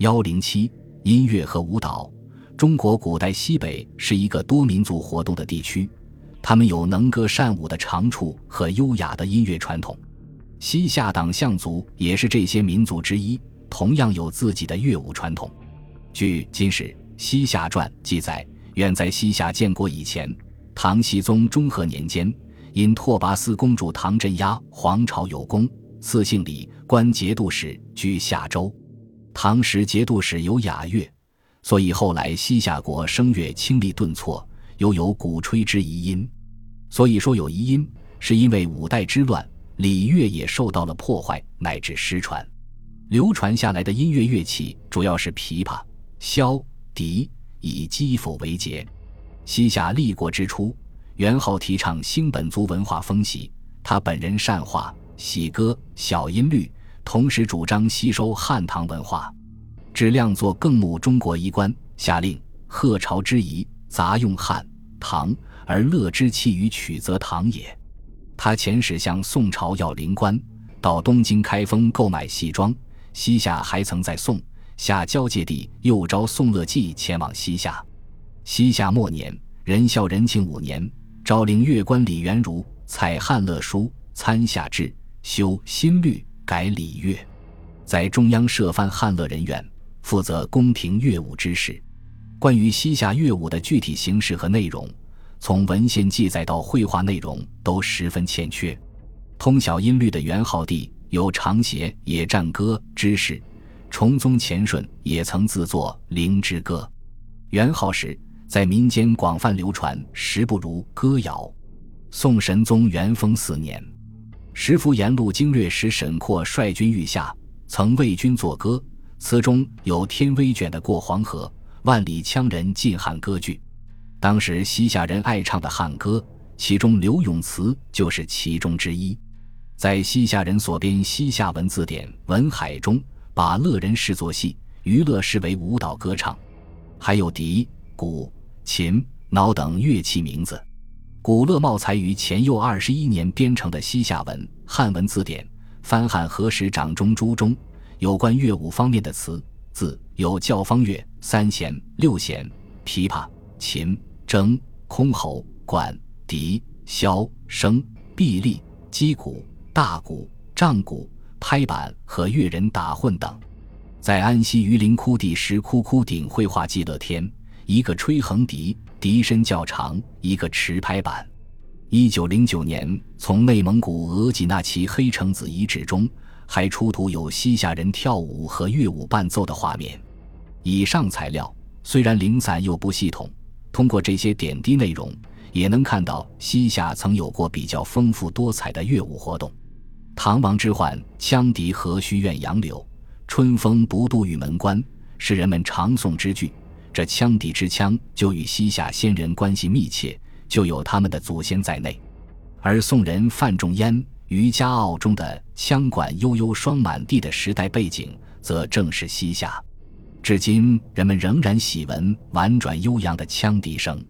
幺零七音乐和舞蹈。中国古代西北是一个多民族活动的地区，他们有能歌善舞的长处和优雅的音乐传统。西夏党项族也是这些民族之一，同样有自己的乐舞传统。据《金史·西夏传》记载，远在西夏建国以前，唐僖宗中和年间，因拓跋思公主唐镇压，皇朝有功，赐姓李，官节度使，居夏州。唐时节度使有雅乐。所以后来西夏国声乐清丽顿挫，又有鼓吹之遗音。所以说有遗音，是因为五代之乱，礼乐也受到了破坏乃至失传。流传下来的音乐乐器主要是琵琶、箫、笛，以击否为节。西夏立国之初，元昊提倡兴本族文化风习，他本人善画、喜歌、小音律，同时主张吸收汉唐文化。质量作更慕中国衣冠，下令贺朝之仪杂用汉唐，而乐之器于曲则唐也。他遣使向宋朝要灵官，到东京开封购买戏装。西夏还曾在宋夏交界地又招宋乐伎前往西夏。西夏末年，仁孝仁庆五年，诏令乐官李元儒采汉乐书，参夏制，修新律，改礼乐，在中央设藩汉乐人员。负责宫廷乐舞之事，关于西夏乐舞的具体形式和内容，从文献记载到绘画内容都十分欠缺。通晓音律的元昊帝有长协《野战歌》之事，崇宗乾顺也曾自作《灵之歌》。元昊时在民间广泛流传，时不如歌谣。宋神宗元丰四年，时服沿路经略使沈括率军御下，曾为军作歌。词中有天威卷的过黄河，万里羌人进汉歌句。当时西夏人爱唱的汉歌，其中刘永词就是其中之一。在西夏人所编西夏文字典《文海》中，把乐人视作戏，娱乐视为舞蹈歌唱。还有笛、鼓、琴、铙等乐器名字。古乐茂才于前佑二十一年编成的西夏文汉文字典《翻汉何时掌中书》中。有关乐舞方面的词字有教方乐、三弦、六弦、琵琶、琴、筝、箜篌、管、笛、箫、笙、臂力、击鼓、大鼓、杖鼓、拍板和乐人打混等。在安西榆林窟第石窟窟顶绘画记乐天，一个吹横笛，笛身较长，一个持拍板。一九零九年，从内蒙古额济纳旗黑城子遗址中。还出土有西夏人跳舞和乐舞伴奏的画面。以上材料虽然零散又不系统，通过这些点滴内容，也能看到西夏曾有过比较丰富多彩的乐舞活动。唐王之涣羌笛何须怨杨柳，春风不度玉门关，是人们常诵之句。这羌笛之羌就与西夏先人关系密切，就有他们的祖先在内。而宋人范仲淹。渔家傲中的羌管悠悠霜满地的时代背景，则正是西夏。至今人们仍然喜闻婉转悠扬的羌笛声。